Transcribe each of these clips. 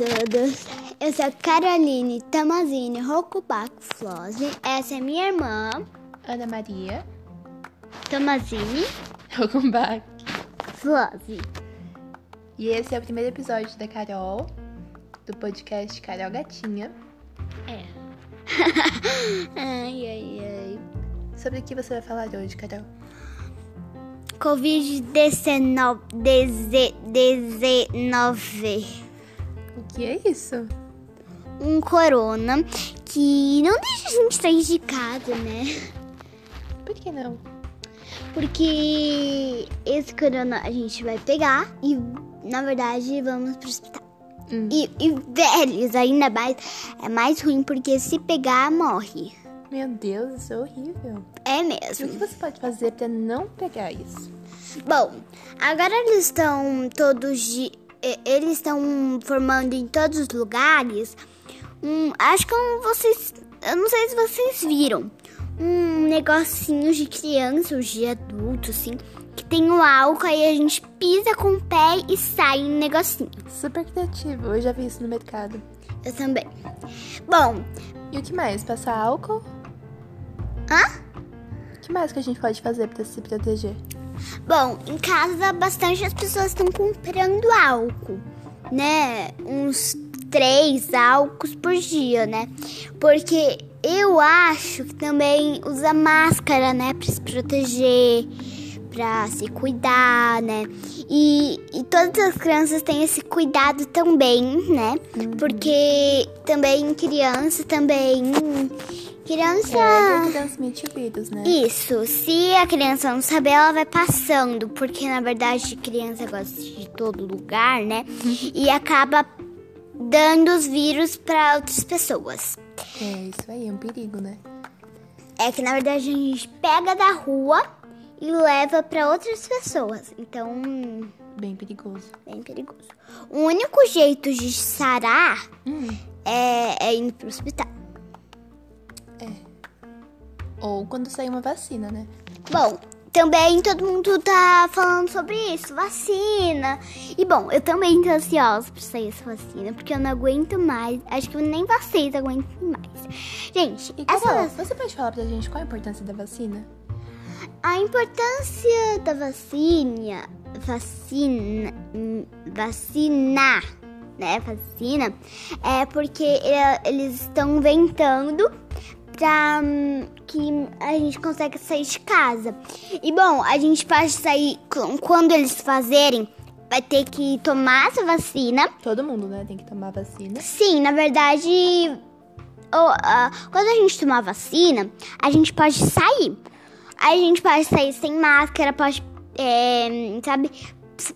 todos. Eu sou Caroline Tamazini Rocubaco Flose. Essa é minha irmã, Ana Maria. Tamazini Welcome back. Flose. E esse é o primeiro episódio da Carol, do podcast Carol Gatinha. É. ai, ai, ai. Sobre o que você vai falar hoje, Carol? Covid-19. 19. O que é isso? Um corona que não deixa a gente sair de casa, né? Por que não? Porque esse corona a gente vai pegar e, na verdade, vamos pro hospital. Hum. E, e velhos ainda mais é mais ruim porque se pegar morre. Meu Deus, isso é horrível. É E o mesmo. que você pode fazer pra não pegar isso? Bom, agora eles estão todos de, eles estão formando em todos os lugares. Um, acho que um, vocês, eu não sei se vocês viram, um negocinho de criança ou de adulto assim, que tem o álcool aí a gente pisa com o pé e sai um negocinho. Super criativo, eu já vi isso no mercado. Eu também. Bom, E o que mais? Passar álcool? hã? O que mais que a gente pode fazer pra se proteger? Bom, em casa bastante as pessoas estão comprando álcool, né? Uns três álcools por dia, né? Porque eu acho que também usa máscara, né? Pra se proteger, pra se cuidar, né? E, e todas as crianças têm esse cuidado também, né? Porque também criança também. Criança. É, que transmite o vírus, né? Isso, se a criança não saber, ela vai passando, porque na verdade criança gosta de todo lugar, né? E acaba dando os vírus para outras pessoas. É, isso aí, é um perigo, né? É que na verdade a gente pega da rua e leva para outras pessoas. Então, Bem perigoso. bem perigoso. O único jeito de sarar Hum. é, é indo pro hospital. Ou quando sair uma vacina, né? Bom, também todo mundo tá falando sobre isso, vacina. E bom, eu também tô ansiosa pra sair essa vacina, porque eu não aguento mais. Acho que nem vocês aguentam mais. Gente, E essa vac- você pode falar pra gente qual a importância da vacina? a importância da vacina, vacina, vacinar, né, vacina, é porque é, eles estão inventando que a gente consegue sair de casa. E bom, a gente pode sair qu- quando eles fazerem, vai ter que tomar essa vacina. Todo mundo, né, tem que tomar vacina. Sim, na verdade, o- ah, quando a gente tomar vacina, a gente pode sair. A gente pode sair sem máscara, pode, é, sabe?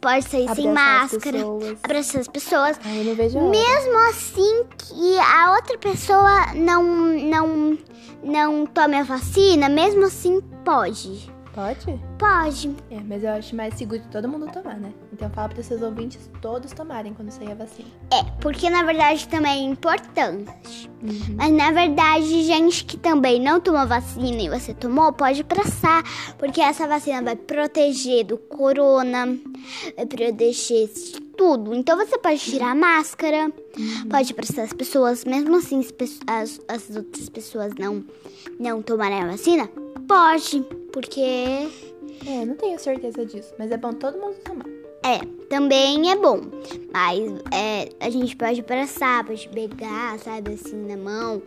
Pode sair sem Abraçar as máscara, pessoas. abraçar as pessoas. Ai. Mesmo assim que a outra pessoa não, não, não tome a vacina, mesmo assim pode. Pode? Pode. É, mas eu acho mais seguro todo mundo tomar, né? Então fala para seus ouvintes todos tomarem quando sair a vacina. É, porque na verdade também é importante. Uhum. Mas na verdade, gente que também não tomou vacina e você tomou, pode passar, porque essa vacina vai proteger do corona, vai proteger de tudo. Então você pode tirar a máscara, pode prestar as pessoas, mesmo assim as, as outras pessoas não, não tomarem a vacina, pode, porque É, não tenho certeza disso, mas é bom todo mundo tomar. é, também é bom. Mas é, a gente pode abraçar, pode pegar, sabe, assim, na mão,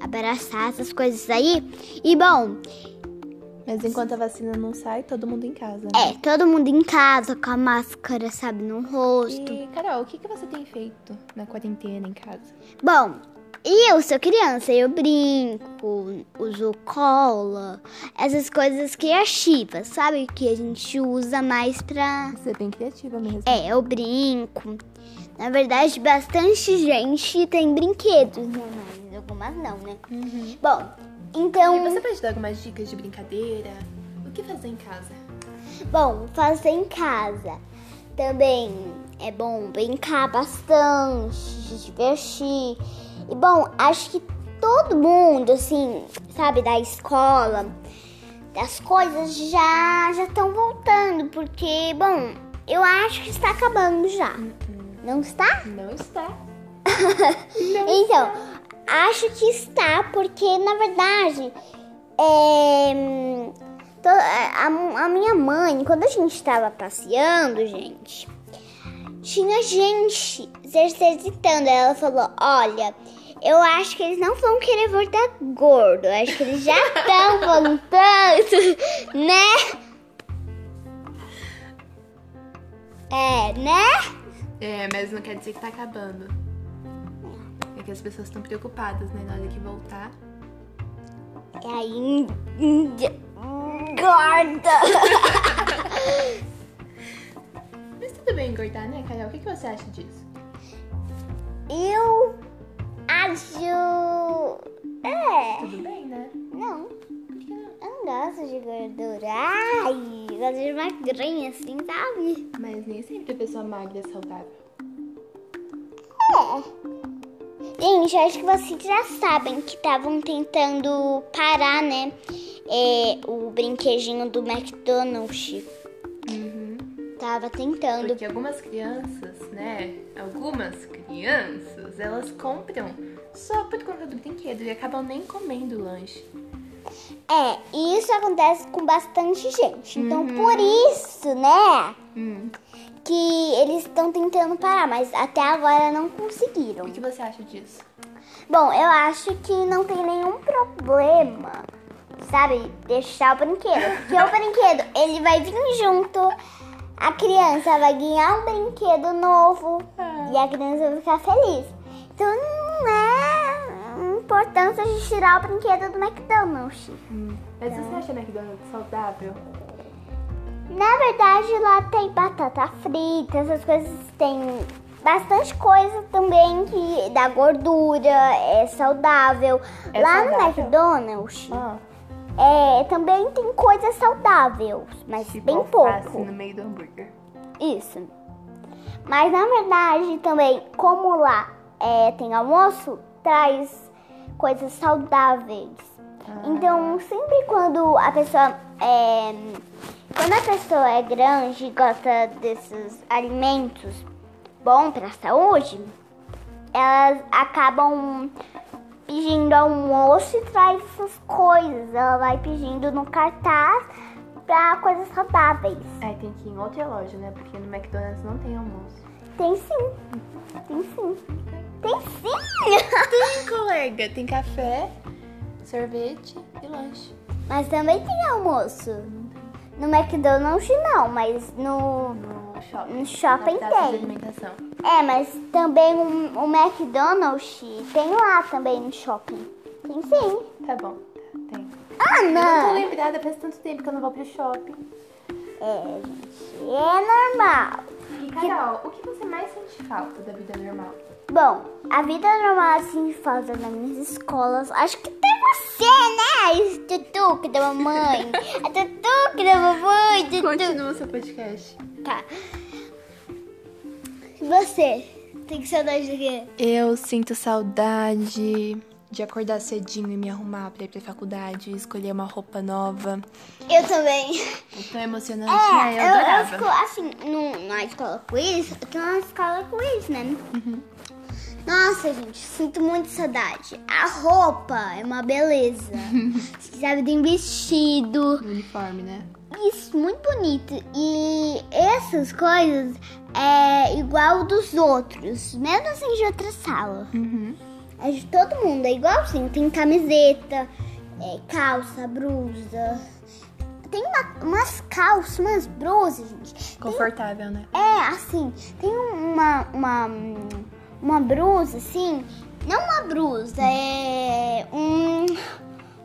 abraçar essas coisas aí. E bom, Mas enquanto a vacina não sai, todo mundo em casa. Né? é, todo mundo em casa com a máscara, sabe, no rosto. E, Carol, o que, que você tem feito na quarentena em casa? Bom, e eu sou criança, eu brinco, uso cola, essas coisas criativas, sabe, que a gente usa mais pra. Você é bem criativa mesmo. É, eu brinco. Na verdade, bastante gente tem brinquedos, né? Mas algumas não, né? Uhum. Bom, então. E você pode dar algumas dicas de brincadeira? O que fazer em casa? Bom, fazer em casa. Também é bom brincar bastante, se divertir. E bom, acho que todo mundo, assim, sabe, da escola, das coisas já já estão voltando, porque, bom, eu acho que está acabando já. Não está? Não está. então, acho que está, porque na verdade, é, to- a, a minha mãe, quando a gente estava passeando, gente, tinha gente se exercitando. Ela falou: Olha, eu acho que eles não vão querer voltar gordo. Eu acho que eles já estão voltando, né? É, né? É, mas não quer dizer que tá acabando. É que as pessoas estão preocupadas, né? Na hora que voltar. E aí, gorda. Mas tudo bem engordar, né, Carol? O que, que você acha disso? Eu acho. É. Tudo bem, né? Não, Por que não? eu não gosto de gordura. Ai, eu gosto de magrinha assim, sabe? Mas nem sempre a pessoa magra é saudável. É. Gente, acho que vocês já sabem que estavam tentando parar, né? é, o brinquedinho do McDonald's. Uhum. Tava tentando. Porque algumas crianças, né? Algumas crianças, elas compram só por conta do brinquedo e acabam nem comendo o lanche. É, e isso acontece com bastante gente. Então, por isso, né? Hum. Que eles estão tentando parar, mas até agora não conseguiram. O que você acha disso? Bom, eu acho que não tem nenhum problema, sabe, deixar o brinquedo. Porque o brinquedo, ele vai vir junto, a criança vai ganhar um brinquedo novo e a criança vai ficar feliz. Então não é importância de tirar o brinquedo do McDonald's. Hum. Mas você acha McDonald's saudável? Na verdade, lá tem batata frita, essas coisas tem bastante coisa também que dá gordura, é saudável. É lá no saudável? McDonald's, Ah, é, também tem coisas saudáveis, mas tipo bem pouco. no meio do hambúrguer. Isso. Mas na verdade também, como lá é, tem almoço, traz coisas saudáveis. Ah. Então, sempre quando a pessoa é. Quando a pessoa é grande e gosta desses alimentos bons para a saúde, elas acabam pedindo almoço e traz essas coisas. Ela vai pedindo no cartaz para coisas saudáveis. Aí tem que ir em outra loja, né? Porque no McDonald's não tem almoço. Tem sim. Tem sim. Tem sim! Tem, colega. Tem café, sorvete e lanche. Mas também tem almoço. No McDonald's não, mas no, No shopping. no shopping tem. É, mas também o, o McDonald's tem lá também no shopping. Tem sim. Tá bom, tem. Ah, Eu não tô não. lembrada, faz tanto tempo que eu não vou pro shopping. É, gente, é normal. Carol, o que você mais sente falta da vida normal? Bom, a vida normal assim falta nas minhas escolas. Acho que tem você, né? Esse tutu que da mamãe. A tutu que da mamãe. Tutu. Continua o seu podcast. Tá. E Você, tem saudade do quê? Eu sinto saudade de acordar cedinho e me arrumar pra ir pra faculdade, escolher uma roupa nova. Eu também. É tão emocionante, né? Eu eu, eu adorava. fico assim, no, na escola quiz, eu tô na escola quiz, né? Nossa, gente, sinto muito saudade. A roupa é uma beleza. Você sabe, tem vestido. O uniforme, né? Isso, muito bonito. E essas coisas é igual dos outros, mesmo assim de outra sala. Uhum. É de todo mundo, é igualzinho. Tem camiseta, é, calça, blusa. Tem uma- umas calças, umas blusas, gente. Confortável, né? É, assim, tem uma, uma, uma blusa, assim. Não uma blusa, é um.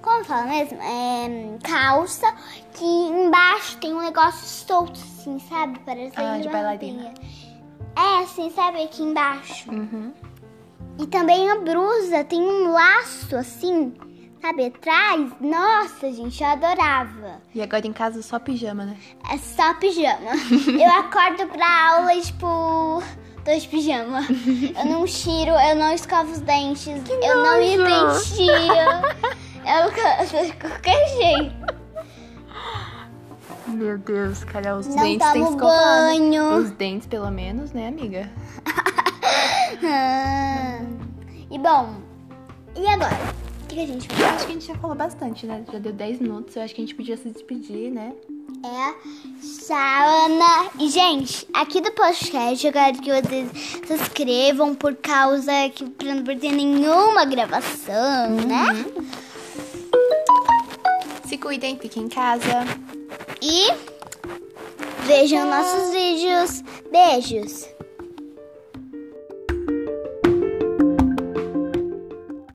Como fala mesmo? É calça que embaixo tem um negócio solto, assim, sabe? Parece Ah, de bailarina. É, assim, sabe? Aqui embaixo. Uhum. E também a blusa tem um laço, assim, sabe? Atrás. Nossa, gente, eu adorava. E agora em casa só pijama, né? É só pijama. eu acordo pra aula e, tipo, tô de pijama. Eu não tiro, eu não escovo os dentes, eu não me nojo. penteio. Eu canto de qualquer jeito. Meu Deus, Carol, os Não dentes tem que escovar. né? banho. Os dentes, pelo menos, né, amiga? E bom, e agora? O que a gente Eu acho que a gente já falou bastante, né? Já deu 10 minutos. Eu acho que a gente podia se despedir, né? É Ana. E, gente, aqui do podcast eu quero que vocês se inscrevam por causa que pra não perder nenhuma gravação, né? Se cuidem, fiquem em casa. E vejam nossos vídeos. Beijos.